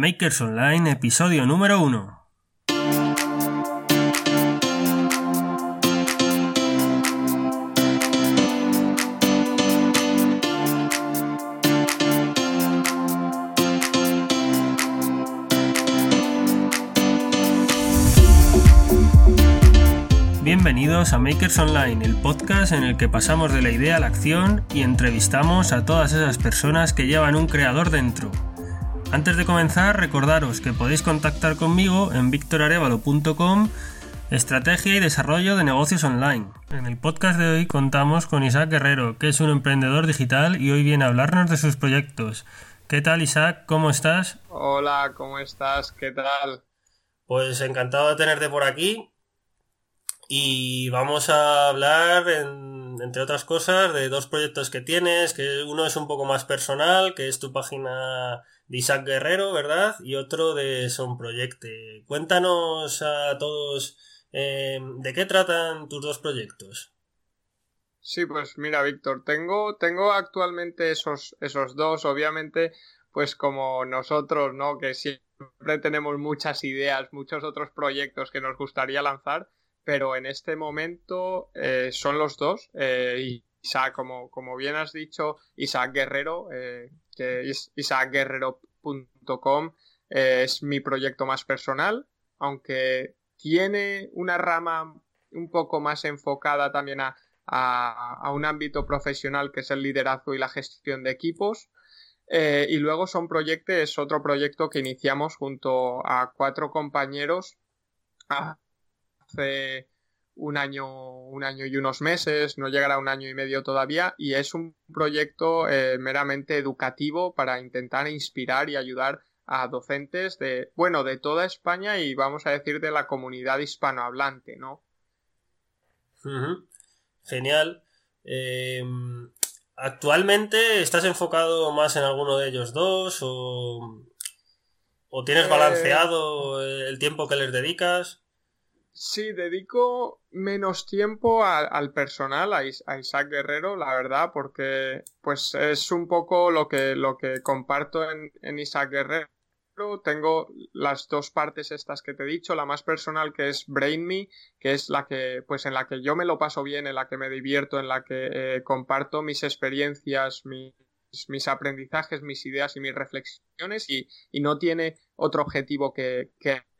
Makers Online, episodio número 1. Bienvenidos a Makers Online, el podcast en el que pasamos de la idea a la acción y entrevistamos a todas esas personas que llevan un creador dentro. Antes de comenzar, recordaros que podéis contactar conmigo en victorarevalo.com Estrategia y desarrollo de negocios online. En el podcast de hoy contamos con Isaac Guerrero, que es un emprendedor digital y hoy viene a hablarnos de sus proyectos. ¿Qué tal Isaac? ¿Cómo estás? Hola, ¿cómo estás? ¿Qué tal? Pues encantado de tenerte por aquí y vamos a hablar, entre otras cosas, de dos proyectos que tienes, que uno es un poco más personal, que es tu página de Isaac Guerrero, ¿verdad? Y otro de Son Proyecte. Cuéntanos a todos eh, de qué tratan tus dos proyectos. Sí, pues mira, Víctor, tengo, tengo actualmente esos, esos dos, obviamente, pues como nosotros, ¿no? Que siempre tenemos muchas ideas, muchos otros proyectos que nos gustaría lanzar pero en este momento eh, son los dos. Eh, Isaac, como, como bien has dicho, Isaac Guerrero, eh, que es isaacguerrero.com, es mi proyecto más personal, aunque tiene una rama un poco más enfocada también a, a, un ámbito profesional que es el liderazgo y la gestión de equipos. y luego son proyectos, es otro proyecto que iniciamos junto a cuatro compañeros hace un año, un año y unos meses, no llegará a un año y medio todavía, y es un proyecto eh, meramente educativo para intentar inspirar y ayudar a docentes de, bueno, de toda España y vamos a decir de la comunidad hispanohablante, ¿no? Genial. Em, ¿Actualmente estás enfocado más en alguno de ellos dos o, o tienes eh, balanceado el tiempo que les dedicas? Sí, dedico menos tiempo al personal, a, Isaac Guerrero, la verdad, porque pues es un poco lo que, lo que comparto en, en Isaac Guerrero. Tengo las dos partes estas que te he dicho, la más personal que es Brain Me, que es la que, pues en la que yo me lo paso bien, en la que me divierto, en la que eh, comparto mis experiencias, mi, mis aprendizajes, mis ideas y mis reflexiones y, no tiene otro objetivo que,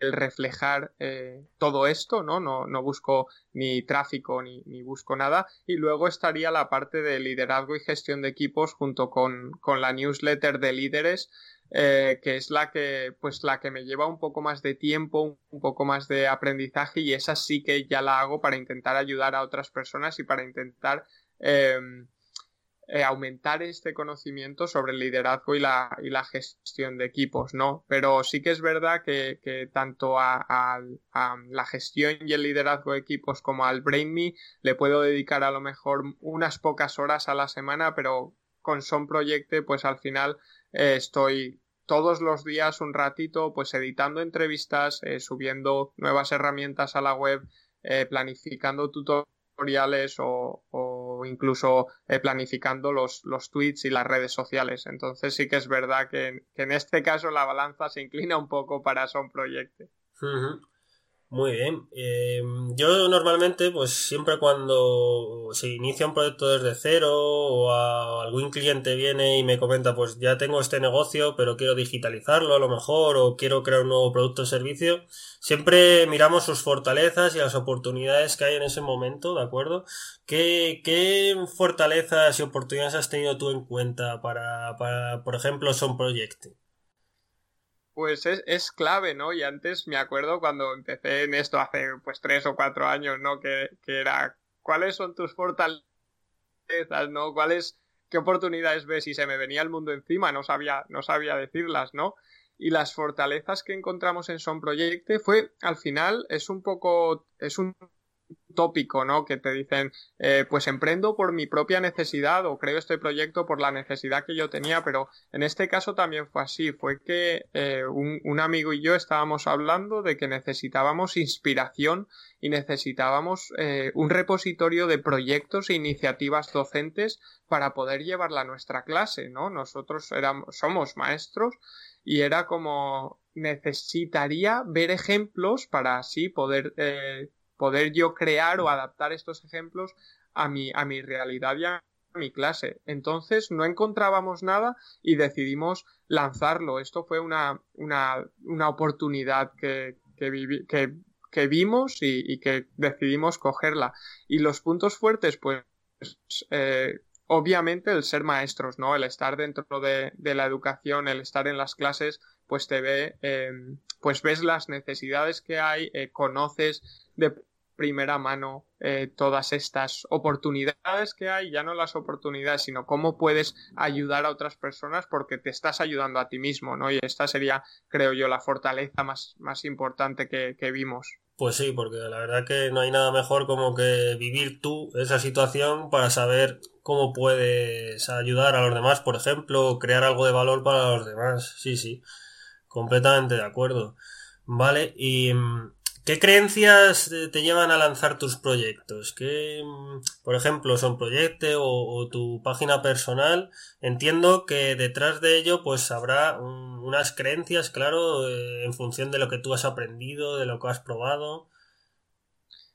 el reflejar eh, todo esto, ¿no? ¿no? No busco ni tráfico ni, ni, busco nada. Y luego estaría la parte de liderazgo y gestión de equipos junto con, con la newsletter de líderes. Eh, que es la que pues la que me lleva un poco más de tiempo un poco más de aprendizaje y esa sí que ya la hago para intentar ayudar a otras personas y para intentar em, eh, aumentar este conocimiento sobre el liderazgo y la, y la gestión de equipos, ¿no? Pero sí que es verdad que, que tanto a, la gestión y el liderazgo de equipos como al Brain Me le puedo dedicar a lo mejor unas pocas horas a la semana, pero con Son Projecte pues al final eh, estoy todos los días un ratito pues editando entrevistas, eh, subiendo nuevas herramientas a la web, planificando tutoriales o incluso eh, planificando los, los tweets y las redes sociales. Entonces sí que es verdad que, en este caso la balanza se inclina un poco para Son Project. Muy bien. Eh, yo normalmente, pues siempre cuando se inicia un proyecto desde cero o algún cliente viene y me comenta, pues ya tengo este negocio, pero quiero digitalizarlo a lo mejor o quiero crear un nuevo producto o servicio, siempre miramos sus fortalezas y las oportunidades que hay en ese momento, ¿de acuerdo? ¿Qué, fortalezas y oportunidades has tenido tú en cuenta para, para por ejemplo, Son Project? Pues es, es, clave, ¿no? Y antes me acuerdo cuando empecé en esto hace pues tres o cuatro años, ¿no? Que, que era, ¿cuáles son tus fortalezas, ¿no? ¿Cuáles, qué oportunidades ves? Y se me venía el mundo encima, no sabía, no sabía decirlas, ¿no? Y las fortalezas que encontramos en Son Project fue, al final, es un poco, es un tópico, ¿no? Que te dicen, eh, pues emprendo por mi propia necesidad o creo este proyecto por la necesidad que yo tenía, pero en este caso también fue así, fue que eh, un, amigo y yo estábamos hablando de que necesitábamos inspiración y necesitábamos eh, un repositorio de proyectos e iniciativas docentes para poder llevarla a nuestra clase, ¿no? Nosotros éramos, somos maestros y era como necesitaría ver ejemplos para así poder, eh, poder yo crear o adaptar estos ejemplos a mi, a mi realidad y a mi clase. Entonces no encontrábamos nada y decidimos lanzarlo. Esto fue una, una, una oportunidad que, que, que, que vimos y, y, que decidimos cogerla. Y los puntos fuertes, pues, eh, obviamente el ser maestros, ¿no? El estar dentro de, de, la educación, el estar en las clases, pues te ve, eh, pues ves las necesidades que hay, eh, conoces de primera mano eh, todas estas oportunidades que hay, ya no las oportunidades, sino cómo puedes ayudar a otras personas porque te estás ayudando a ti mismo, ¿no? Y esta sería, creo yo, la fortaleza más, más importante que, que vimos. Pues sí, porque la verdad que no hay nada mejor como que vivir tú esa situación para saber cómo puedes ayudar a los demás, por ejemplo, crear algo de valor para los demás. Sí, sí, completamente de acuerdo. Vale, y mm, ¿Qué creencias te llevan a lanzar tus proyectos? ¿Qué, por ejemplo, son proyectos o, tu página personal? Entiendo que detrás de ello pues habrá un, unas creencias, claro, eh, en función de lo que tú has aprendido, de lo que has probado.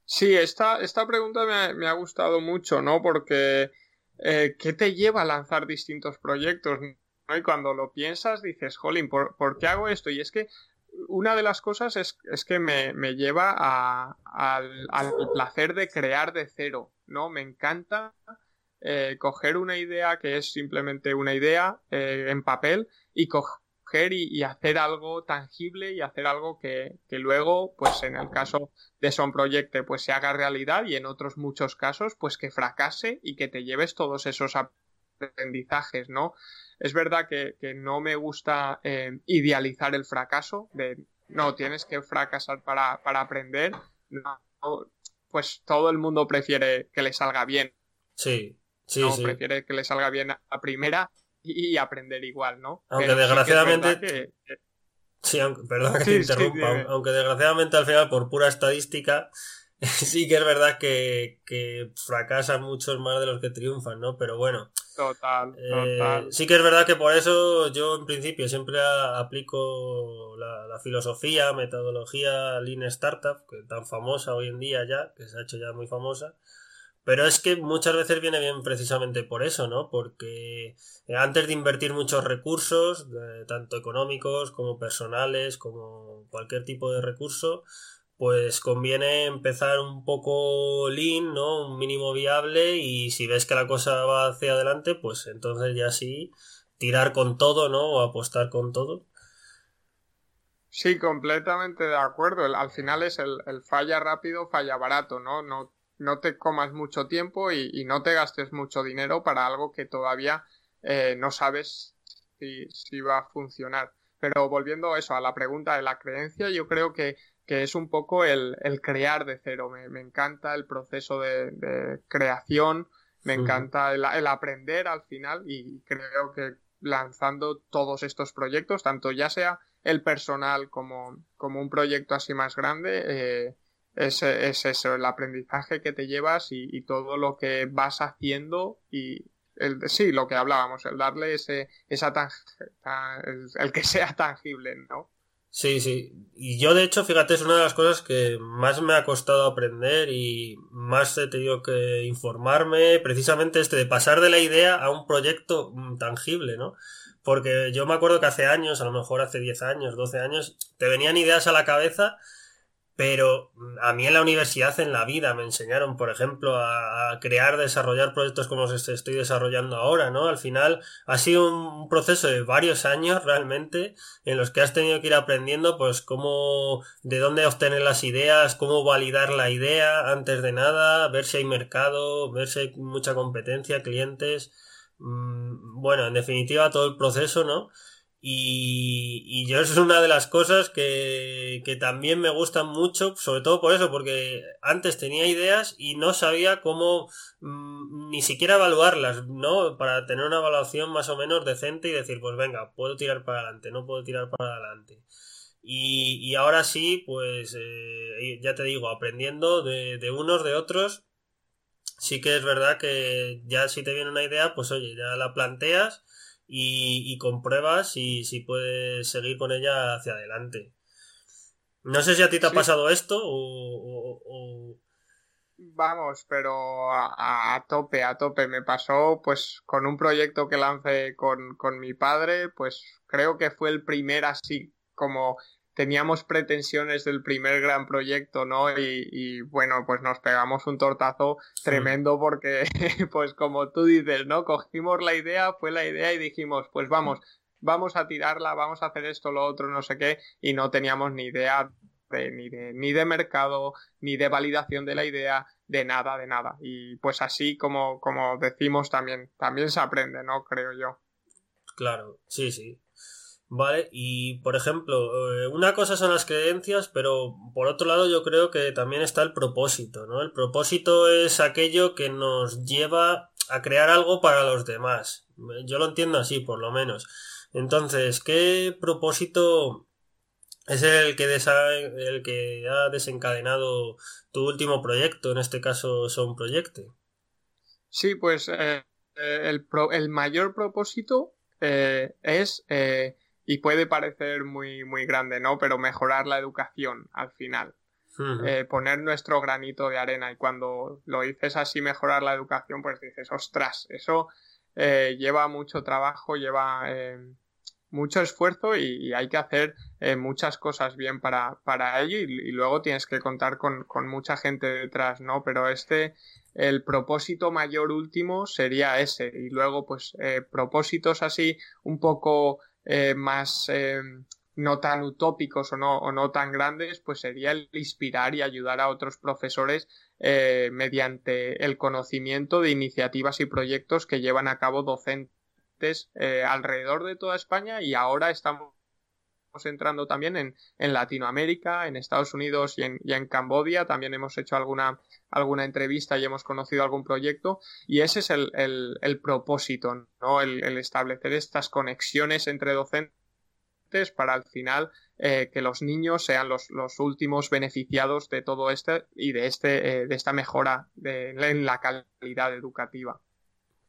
Sí, esta, esta pregunta me ha, gustado mucho, ¿no? Porque eh, ¿qué te lleva a lanzar distintos proyectos? Y cuando lo piensas dices, jolín, ¿por, ¿por qué hago esto? Y es que una de las cosas es, es que me, me lleva a, al, al, placer de crear de cero, ¿no? Me encanta eh, coger una idea que es simplemente una idea eh, en papel y coger y, y, hacer algo tangible y hacer algo que, que, luego, pues en el caso de Son Proyecte, pues se haga realidad y en otros muchos casos, pues que fracase y que te lleves todos esos aprendizajes, ¿no? Es verdad que, que no me gusta eh, idealizar el fracaso, de no, tienes que fracasar para, para aprender. No, pues todo el mundo prefiere que le salga bien. Sí, sí, no, sí. prefiere que le salga bien a primera y, y aprender igual, ¿no? Aunque Pero desgraciadamente... Sí, que que... sí aunque, perdón que sí, te interrumpa, sí, aunque desgraciadamente al final por pura estadística sí que es verdad que, que, fracasan muchos más de los que triunfan, ¿no? Pero bueno. Total, total. Eh, sí que es verdad que por eso yo en principio siempre aplico la, la, filosofía, metodología Lean Startup, que tan famosa hoy en día ya, que se ha hecho ya muy famosa. Pero es que muchas veces viene bien precisamente por eso, ¿no? Porque antes de invertir muchos recursos, eh, tanto económicos como personales, como cualquier tipo de recurso, pues conviene empezar un poco lean, ¿no? Un mínimo viable y si ves que la cosa va hacia adelante, pues entonces ya sí tirar con todo, ¿no? O apostar con todo. Sí, completamente de acuerdo. Al final es el, falla rápido, falla barato, ¿no? No, no te comas mucho tiempo y, no te gastes mucho dinero para algo que todavía eh, no sabes si, si va a funcionar. Pero volviendo eso, a la pregunta de la creencia, yo creo que que es un poco el, el crear de cero. Me, me, encanta el proceso de, de creación, me uh -huh. encanta el, el, aprender al final y creo que lanzando todos estos proyectos, tanto ya sea el personal como, como un proyecto así más grande, eh, es, es, eso, el aprendizaje que te llevas y, y todo lo que vas haciendo y, el, sí, lo que hablábamos, el darle ese, esa tan, el, el que sea tangible, ¿no? Sí, sí. Y yo, de hecho, fíjate, es una de las cosas que más me ha costado aprender y más he tenido que informarme, precisamente este, de pasar de la idea a un proyecto tangible, ¿no? Porque yo me acuerdo que hace años, a lo mejor hace 10 años, 12 años, te venían ideas a la cabeza pero a mí en la universidad, en la vida, me enseñaron, por ejemplo, a, crear, desarrollar proyectos como los estoy desarrollando ahora, ¿no? Al final ha sido un proceso de varios años realmente en los que has tenido que ir aprendiendo, pues, cómo, de dónde obtener las ideas, cómo validar la idea antes de nada, ver si hay mercado, ver si hay mucha competencia, clientes. Mmm, bueno, en definitiva, todo el proceso, ¿no? Y, yo es una de las cosas que, que, también me gustan mucho, sobre todo por eso, porque antes tenía ideas y no sabía cómo mmm, ni siquiera evaluarlas, ¿no? Para tener una evaluación más o menos decente y decir, pues venga, puedo tirar para adelante, no puedo tirar para adelante. Y, y ahora sí, pues eh, ya te digo, aprendiendo de, de unos, de otros, sí que es verdad que ya si te viene una idea, pues oye, ya la planteas y, compruebas si, si puedes seguir con ella hacia adelante. No sé si a ti te ha pasado esto o, Vamos, pero a, tope, a tope. Me pasó pues con un proyecto que lancé con, con mi padre, pues creo que fue el primer así como teníamos pretensiones del primer gran proyecto, ¿no? Y, bueno, pues nos pegamos un tortazo tremendo porque, pues como tú dices, ¿no? Cogimos la idea, fue la idea y dijimos, pues vamos, vamos a tirarla, vamos a hacer esto, lo otro, no sé qué, y no teníamos ni idea de, ni, de, ni de mercado, ni de validación de la idea, de nada, de nada. Y pues así como, como decimos también, también se aprende, ¿no? Creo yo. Claro, sí, sí. Vale, y por ejemplo, eh, una cosa son las creencias, pero por otro lado yo creo que también está el propósito, ¿no? El propósito es aquello que nos lleva a crear algo para los demás. Yo lo entiendo así, por lo menos. Entonces, ¿qué propósito es el que, el que ha desencadenado tu último proyecto, en este caso Son Proyecte? Sí, pues eh, el, el, mayor propósito eh, es y puede parecer muy, muy grande, ¿no? Pero mejorar la educación al final. Eh, poner nuestro granito de arena y cuando lo dices así mejorar la educación pues dices ostras eso eh, lleva mucho trabajo lleva eh, mucho esfuerzo y, hay que hacer muchas cosas bien para, para ello y, luego tienes que contar con, con, mucha gente detrás no pero este el propósito mayor último sería ese y luego pues propósitos así un poco eh, más eh, no tan utópicos o no, o no tan grandes, pues sería el inspirar y ayudar a otros profesores eh, mediante el conocimiento de iniciativas y proyectos que llevan a cabo docentes alrededor de toda España y ahora estamos entrando también en, en Latinoamérica, en Estados Unidos y en, y en, Cambodia. También hemos hecho alguna, alguna entrevista y hemos conocido algún proyecto. Y ese es el, el, el propósito, ¿no? El, el, establecer estas conexiones entre docentes para al final eh, que los niños sean los, los, últimos beneficiados de todo esto y de, este, eh, de esta mejora de, en la calidad educativa.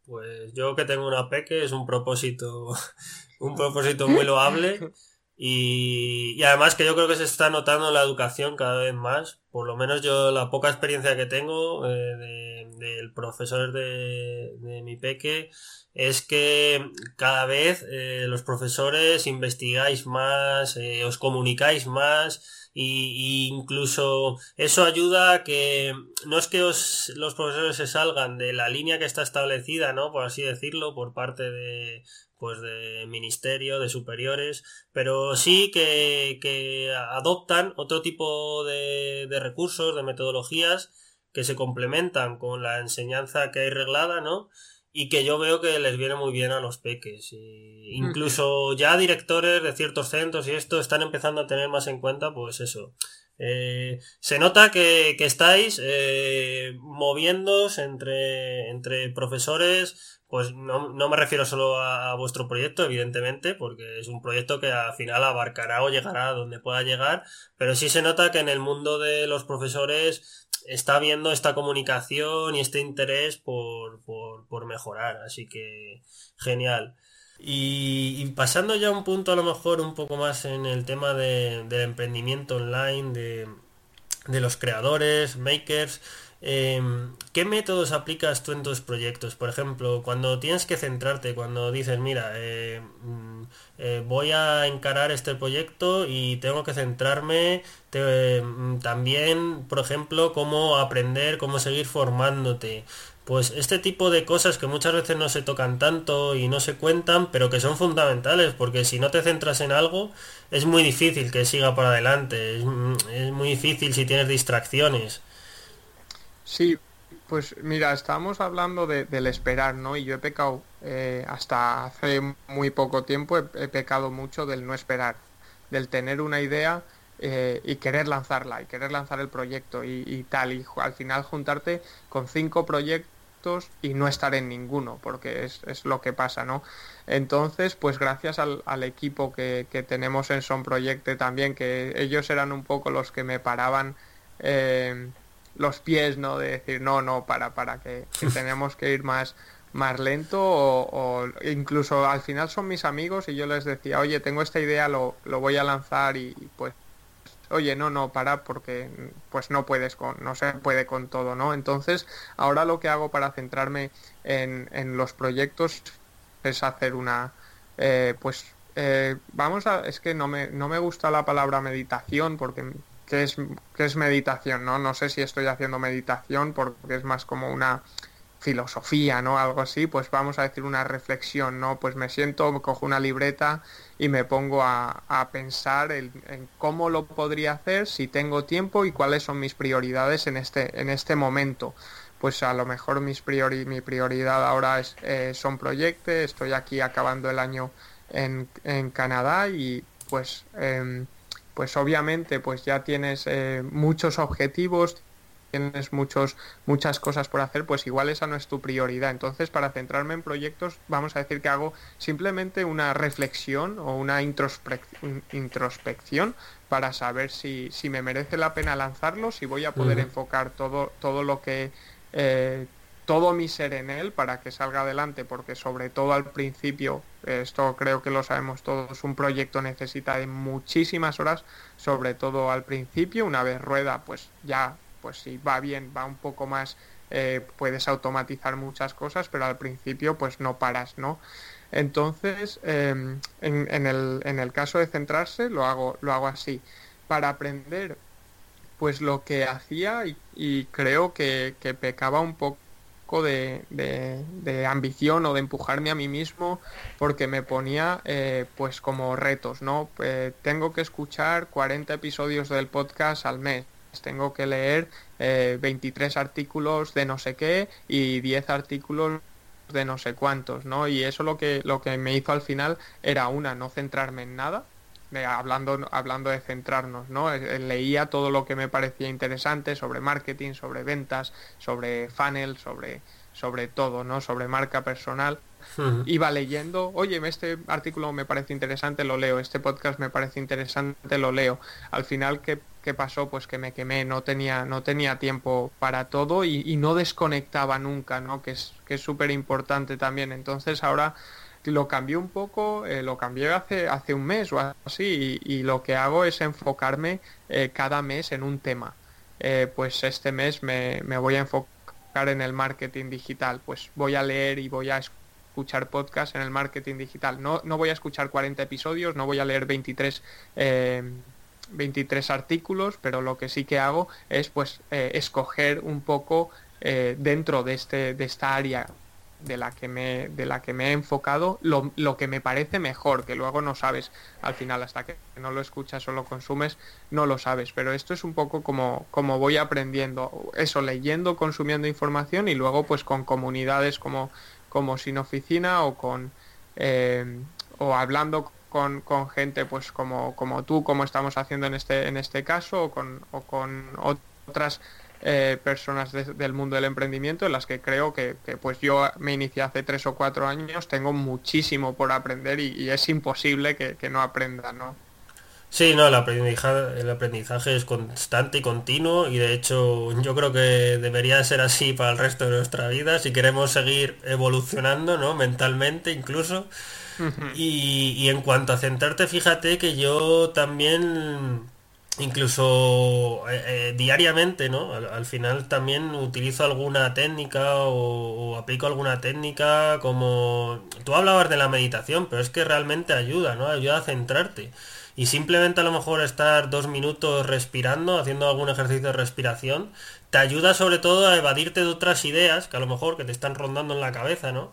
Pues yo que tengo una peque es un propósito, un propósito muy loable. Y, además que yo creo que se está notando la educación cada vez más, por lo menos yo la poca experiencia que tengo eh, del profesor de, de, mi peque es que cada vez eh, los profesores investigáis más, eh, os comunicáis más y, incluso eso ayuda a que no es que os, los profesores se salgan de la línea que está establecida, ¿no? Por así decirlo, por parte de, pues de ministerio, de superiores, pero sí que, que adoptan otro tipo de, de, recursos, de metodologías que se complementan con la enseñanza que hay reglada, ¿no? Y que yo veo que les viene muy bien a los peques. Y incluso ya directores de ciertos centros y esto están empezando a tener más en cuenta, pues eso. Eh, se nota que, que estáis eh, moviéndose entre, entre profesores pues no, no, me refiero solo a, vuestro proyecto, evidentemente, porque es un proyecto que al final abarcará o llegará a donde pueda llegar, pero sí se nota que en el mundo de los profesores está habiendo esta comunicación y este interés por, por, por mejorar, así que genial. Y, pasando ya a un punto a lo mejor un poco más en el tema de, del emprendimiento online, de, de los creadores, makers, Em, ¿Qué métodos aplicas tú en tus proyectos? Por ejemplo, cuando tienes que centrarte, cuando dices, mira, eh, mm, eh, voy a encarar este proyecto y tengo que centrarme mm, también, por ejemplo, cómo aprender, cómo seguir formándote. Pues este tipo de cosas que muchas veces no se tocan tanto y no se cuentan, pero que son fundamentales, porque si no te centras en algo, es muy difícil que siga para adelante, es mm, muy difícil si tienes distracciones. Sí, pues mira, estábamos hablando del esperar, ¿no? Y yo he pecado, eh, hasta hace muy poco tiempo, he, pecado mucho del no esperar, del tener una idea eh, y querer lanzarla, y querer lanzar el proyecto y, tal, y al final juntarte con cinco proyectos y no estar en ninguno, porque es, es lo que pasa, ¿no? Entonces, pues gracias al, equipo que, que, tenemos en Son Proyecte también, que ellos eran un poco los que me paraban. Eh, los pies, ¿no? De decir, no, no, para, para, que, tenemos que ir más, más lento o, incluso al final son mis amigos y yo les decía, oye, tengo esta idea, lo, lo voy a lanzar y, pues oye, no, no, para porque pues no puedes con, no se puede con todo, ¿no? Entonces, ahora lo que hago para centrarme en, en los proyectos es hacer una, eh, pues, eh, vamos a, es que no me, no me gusta la palabra meditación porque ¿qué es, qué es meditación? ¿no? no sé si estoy haciendo meditación porque es más como una filosofía, ¿no? Algo así, pues vamos a decir una reflexión, ¿no? Pues me siento, cojo una libreta y me pongo a, pensar en, cómo lo podría hacer, si tengo tiempo y cuáles son mis prioridades en este, en este momento. Pues a lo mejor mis priori, mi prioridad ahora es, eh, son proyectos, estoy aquí acabando el año en, en Canadá y pues, em, pues obviamente pues ya tienes eh, muchos objetivos, tienes muchos, muchas cosas por hacer, pues igual esa no es tu prioridad. Entonces, para centrarme en proyectos, vamos a decir que hago simplemente una reflexión o una introspección para saber si, si me merece la pena lanzarlo, si voy a poder enfocar todo, todo lo que... Eh, todo mi ser en él para que salga adelante, porque sobre todo al principio, esto creo que lo sabemos todos, un proyecto necesita de muchísimas horas, sobre todo al principio, una vez rueda, pues ya pues si va bien, va un poco más, eh, puedes automatizar muchas cosas, pero al principio pues no paras, ¿no? Entonces, em, en, el, en, el, caso de centrarse, lo hago, lo hago así. Para aprender, pues lo que hacía y, creo que, pecaba un poco de, ambición o de empujarme a mí mismo porque me ponía eh, pues como retos, ¿no? Eh, tengo que escuchar 40 episodios del podcast al mes tengo que leer 23 eh, artículos de no sé qué y 10 artículos de no sé cuántos, ¿no? Y eso lo que, lo que me hizo al final era una, no centrarme en nada, hablando, hablando de centrarnos, ¿no? Eh, leía todo lo que me parecía interesante sobre marketing, sobre ventas, sobre funnel, sobre, sobre todo, ¿no? Sobre marca personal. Iba leyendo, oye, este artículo me parece interesante, lo leo, este podcast me parece interesante, lo leo. Al final, ¿qué, qué pasó? Pues que me quemé, no tenía, no tenía tiempo para todo y, no desconectaba nunca, ¿no? Que es que es súper importante también. Entonces ahora lo cambié un poco, eh, lo cambié hace, hace un mes o así y, lo que hago es enfocarme eh, cada mes en un tema. Eh, pues este mes me, me voy a enfocar en el marketing digital, pues voy a leer y voy a escuchar podcast en el marketing digital. No, no voy a escuchar 40 episodios, no voy a leer 23, 23 artículos, pero lo que sí que hago es pues escoger un poco dentro de, este, de esta área de la que me, de la que me he enfocado lo, lo, que me parece mejor, que luego no sabes al final, hasta que no lo escuchas o lo consumes, no lo sabes. Pero esto es un poco como, como voy aprendiendo, eso, leyendo, consumiendo información y luego pues con comunidades como, como Sin Oficina o con eh, o hablando con, con, gente pues como, como tú, como estamos haciendo en este, en este caso, o con, o con otras eh, personas del mundo del emprendimiento en las que creo que, pues yo me inicié hace tres o cuatro años, tengo muchísimo por aprender y, es imposible que, no aprenda, ¿no? Sí, no, el aprendizaje, el aprendizaje es constante y continuo y de hecho yo creo que debería ser así para el resto de nuestra vida si queremos seguir evolucionando, ¿no? Mentalmente incluso. y, y en cuanto a centrarte, fíjate que yo también incluso eh, eh, diariamente, ¿no? Al, final también utilizo alguna técnica o, aplico alguna técnica como... Tú hablabas de la meditación, pero es que realmente ayuda, ¿no? Ayuda a centrarte. Y simplemente a lo mejor estar dos minutos respirando, haciendo algún ejercicio de respiración, te ayuda sobre todo a evadirte de otras ideas que a lo mejor que te están rondando en la cabeza, ¿no?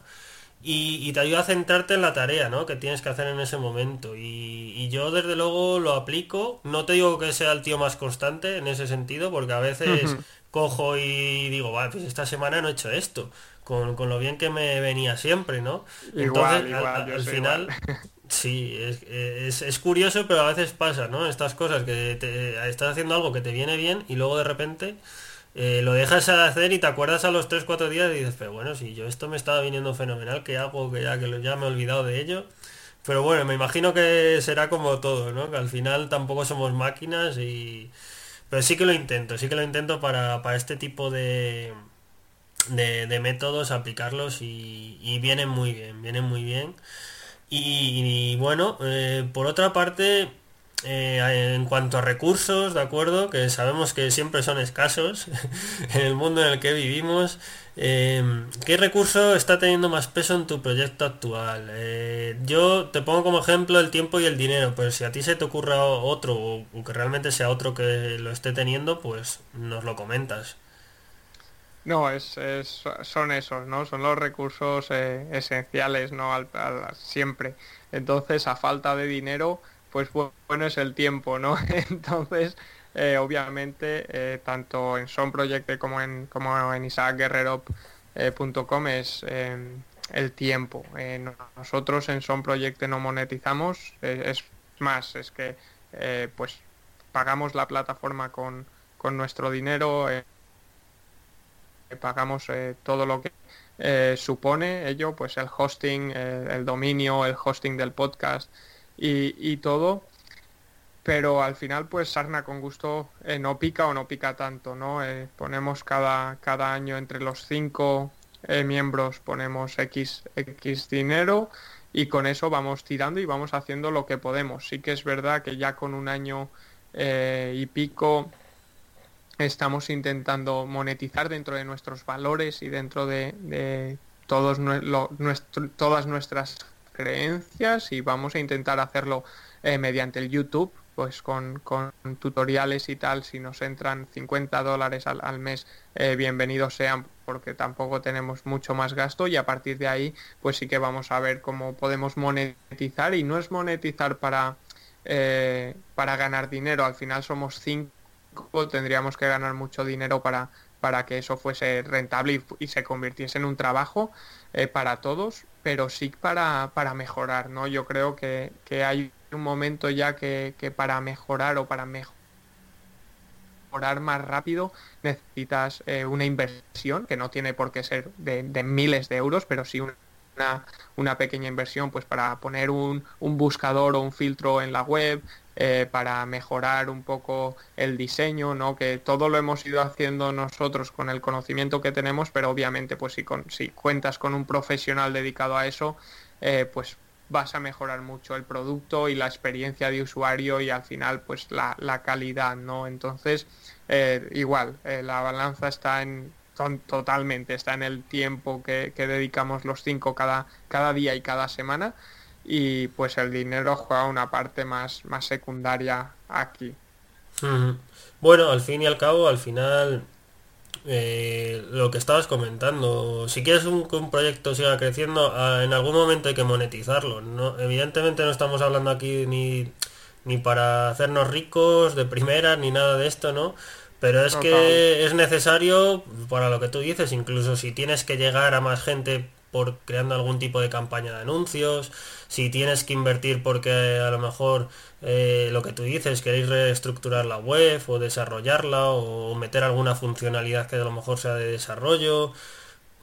Y, te ayuda a centrarte en la tarea ¿no? que tienes que hacer en ese momento. Y, yo desde luego lo aplico. No te digo que sea el tío más constante en ese sentido, porque a veces cojo y digo, vale, pues esta semana no he hecho esto, con, lo bien que me venía siempre, ¿no? Entonces, al, final... Sí, es, es, curioso, pero a veces pasa, ¿no? Estas cosas que te, estás haciendo algo que te viene bien y luego de repente eh, lo dejas a hacer y te acuerdas a los 3-4 días y dices, pero bueno, si yo esto me estaba viniendo fenomenal, ¿qué hago? Que ya, que ya me he olvidado de ello. Pero bueno, me imagino que será como todo, ¿no? Que al final tampoco somos máquinas y... Pero sí que lo intento, sí que lo intento para, para este tipo de, de, métodos, aplicarlos y, vienen muy bien, vienen muy bien. Y, bueno, eh, por otra parte, eh, en cuanto a recursos, ¿de acuerdo? Que sabemos que siempre son escasos en el mundo en el que vivimos. Em, ¿Qué recurso está teniendo más peso en tu proyecto actual? Eh, yo te pongo como ejemplo el tiempo y el dinero, pero si a ti se te ocurra otro o, que realmente sea otro que lo esté teniendo, pues nos lo comentas. No, es, son esos, ¿no? Son los recursos eh, esenciales, ¿no? siempre. Entonces, a falta de dinero, pues bueno es el tiempo, ¿no? Entonces, eh, obviamente, eh, tanto en Son Project como en, como en isaacguerrero.com es em, el tiempo. nosotros en Son Project no monetizamos, es más, es que pues pagamos la plataforma con, con nuestro dinero pagamos eh, todo lo que eh, supone ello, pues el hosting, eh, el dominio, el hosting del podcast y, todo. Pero al final, pues sarna con gusto no pica o no pica tanto, ¿no? ponemos cada, cada año entre los cinco miembros, ponemos X, X dinero y con eso vamos tirando y vamos haciendo lo que podemos. Sí que es verdad que ya con un año y pico estamos intentando monetizar dentro de nuestros valores y dentro de, todos todas nuestras creencias y vamos a intentar hacerlo eh, mediante el YouTube, pues con, tutoriales y tal, si nos entran 50 dólares al, mes, eh, bienvenidos sean porque tampoco tenemos mucho más gasto. Y a partir de ahí pues sí que vamos a ver cómo podemos monetizar. Y no es monetizar para, eh, para ganar dinero, al final somos cinco tendríamos que ganar mucho dinero para, para que eso fuese rentable y, se convirtiese en un trabajo eh, para todos, pero sí para, para mejorar, ¿no? Yo creo que, hay un momento ya que, para mejorar o para mejorar más rápido necesitas eh, una inversión que no tiene por qué ser de, miles de euros, pero sí una, una, pequeña inversión pues para poner un, un, buscador o un filtro en la web, eh, para mejorar un poco el diseño, ¿no? Que todo lo hemos ido haciendo nosotros con el conocimiento que tenemos, pero obviamente pues si, con, si cuentas con un profesional dedicado a eso, eh, pues vas a mejorar mucho el producto y la experiencia de usuario y al final pues la, calidad, ¿no? Entonces, eh, igual, la balanza está en totalmente, está en el tiempo que, que dedicamos los cinco cada, cada día y cada semana y pues el dinero juega una parte más, más secundaria aquí. Bueno, al fin y al cabo, al final, eh, lo que estabas comentando, si quieres un, que un proyecto siga creciendo, en algún momento hay que monetizarlo. ¿no? Evidentemente no estamos hablando aquí ni, ni para hacernos ricos de primera ni nada de esto, ¿no? Pero es que es necesario para lo que tú dices, incluso si tienes que llegar a más gente por creando algún tipo de campaña de anuncios, si tienes que invertir porque a lo mejor eh, lo que tú dices, queréis reestructurar la web o desarrollarla o meter alguna funcionalidad que a lo mejor sea de desarrollo,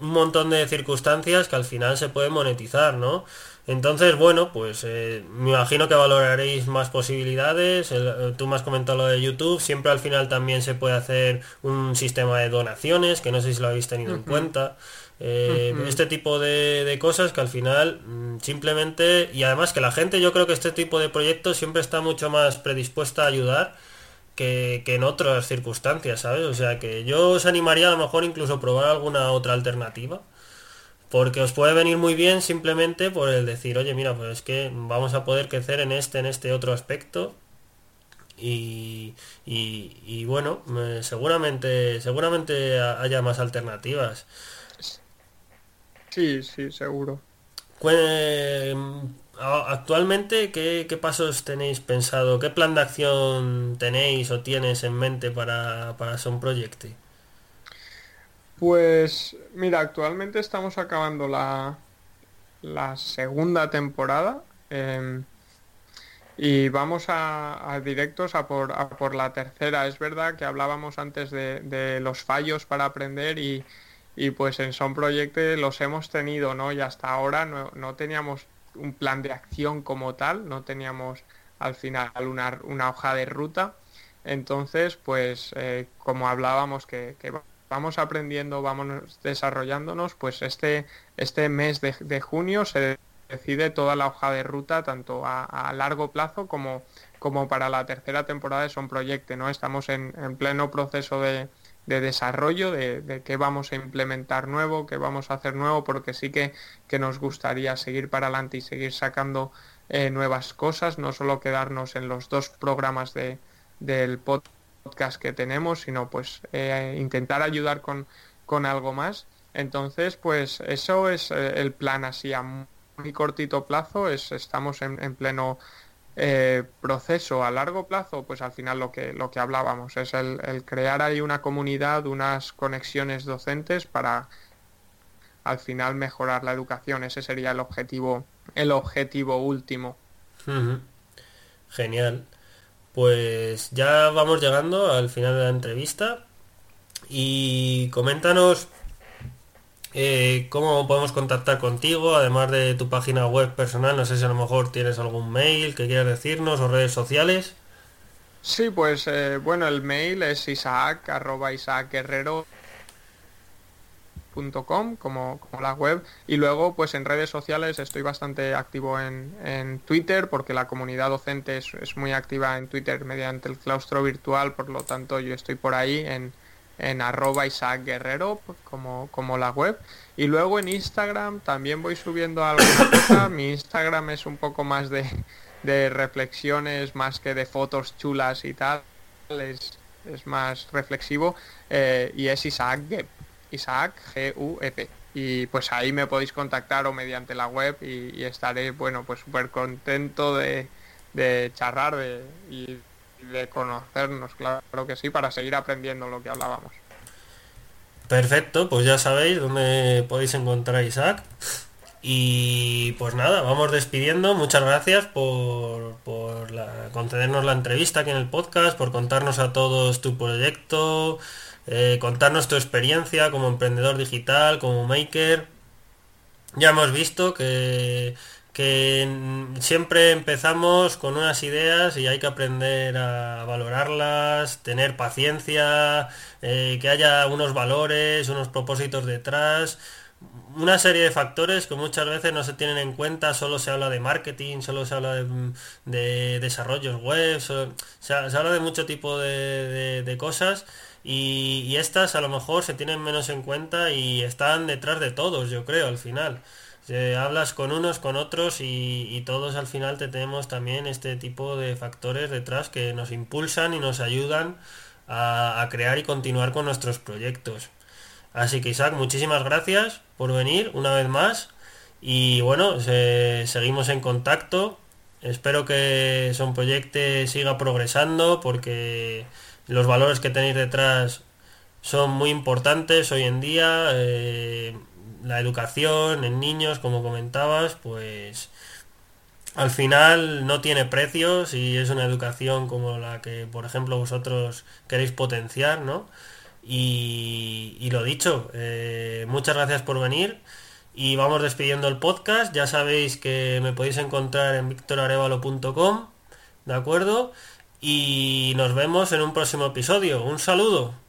un montón de circunstancias que al final se pueden monetizar, ¿no? Entonces, bueno, pues eh, me imagino que valoraréis más posibilidades. Eh, tú me has comentado lo de YouTube. Siempre al final también se puede hacer un sistema de donaciones, que no sé si lo habéis tenido en cuenta. Eh, este tipo de, cosas que al final mm, simplemente y además que la gente yo creo que este tipo de proyectos siempre está mucho más predispuesta a ayudar que, en otras circunstancias, ¿sabes? O sea que yo os animaría a lo mejor incluso probar alguna otra alternativa porque os puede venir muy bien simplemente por el decir, oye, mira, pues es que vamos a poder crecer en este, en este otro aspecto y, y, bueno, eh, seguramente, seguramente haya más alternativas. Sí, sí, seguro. Actualmente, ¿qué, pasos tenéis pensado? ¿Qué plan de acción tenéis o tienes en mente para, para Son Project? Pues mira, actualmente estamos acabando la, la segunda temporada em, y vamos a, directos a por, a por, la tercera. Es verdad que hablábamos antes de, de los fallos para aprender y, y pues en Son Project los hemos tenido, ¿no? Y hasta ahora no, teníamos un plan de acción como tal, no teníamos al final una, una hoja de ruta. Entonces, pues eh, como hablábamos que, vamos aprendiendo, vamos desarrollándonos, pues este, este mes de, junio se decide toda la hoja de ruta, tanto a, largo plazo como, como para la tercera temporada de Son Proyecto, ¿no? Estamos en, pleno proceso de, desarrollo, de, qué vamos a implementar nuevo, qué vamos a hacer nuevo, porque sí que, que nos gustaría seguir para adelante y seguir sacando eh, nuevas cosas, no solo quedarnos en los dos programas de, del podcast que tenemos, sino pues eh, intentar ayudar con, con algo más. Entonces, pues eso es eh, el plan así a muy cortito plazo, es, estamos en, pleno eh, proceso a largo plazo, pues al final lo que, lo que hablábamos es el, el, crear ahí una comunidad, unas conexiones docentes para al final mejorar la educación. Ese sería el objetivo, el objetivo último. Genial. Pues ya vamos llegando al final de la entrevista y coméntanos eh, cómo podemos contactar contigo, además de tu página web personal, no sé si a lo mejor tienes algún mail que quieras decirnos o redes sociales. Sí, pues eh, bueno, el mail es isaac arroba isaac como, como la web. Y luego, pues en redes sociales estoy bastante activo en, en Twitter, porque la comunidad docente es, muy activa en Twitter mediante el claustro virtual, por lo tanto yo estoy por ahí en, en arroba Isaac Guerrero, como, como la web. Y luego en Instagram también voy subiendo algo. Mi Instagram es un poco más de, de reflexiones, más que de fotos chulas y tal. Es, es más reflexivo. Eh, y es Isaac Gep. Isaac G-U-E-P. Y pues ahí me podéis contactar o mediante la web y, estaré, bueno, pues súper contento de, de charlar de, y de conocernos, claro que sí, para seguir aprendiendo lo que hablábamos. Perfecto, pues ya sabéis dónde podéis encontrar a Isaac. Y pues nada, vamos despidiendo. Muchas gracias por, por concedernos la entrevista aquí en el podcast, por contarnos a todos tu proyecto, eh, contarnos tu experiencia como emprendedor digital, como maker. Ya hemos visto que, siempre empezamos con unas ideas y hay que aprender a valorarlas, tener paciencia, eh, que haya unos valores, unos propósitos detrás una serie de factores que muchas veces no se tienen en cuenta, solo se habla de marketing, solo se habla de, desarrollos web, se, habla de mucho tipo de cosas y, estas a lo mejor se tienen menos en cuenta y están detrás de todos, yo creo, al final. Hablas con unos, con otros y, todos al final te tenemos también este tipo de factores detrás que nos impulsan y nos ayudan a, crear y continuar con nuestros proyectos. Así que Isaac, muchísimas gracias por venir una vez más y bueno, seguimos en contacto. Espero que Son Proyecte siga progresando porque los valores que tenéis detrás son muy importantes hoy en día. Eh, la educación en niños, como comentabas, pues al final no tiene precios y es una educación como la que, por ejemplo, vosotros queréis potenciar, ¿no? Y, lo dicho, eh, muchas gracias por venir y vamos despidiendo el podcast. Ya sabéis que me podéis encontrar en victorarevalo.com, ¿de acuerdo? y nos vemos en un próximo episodio. Un saludo.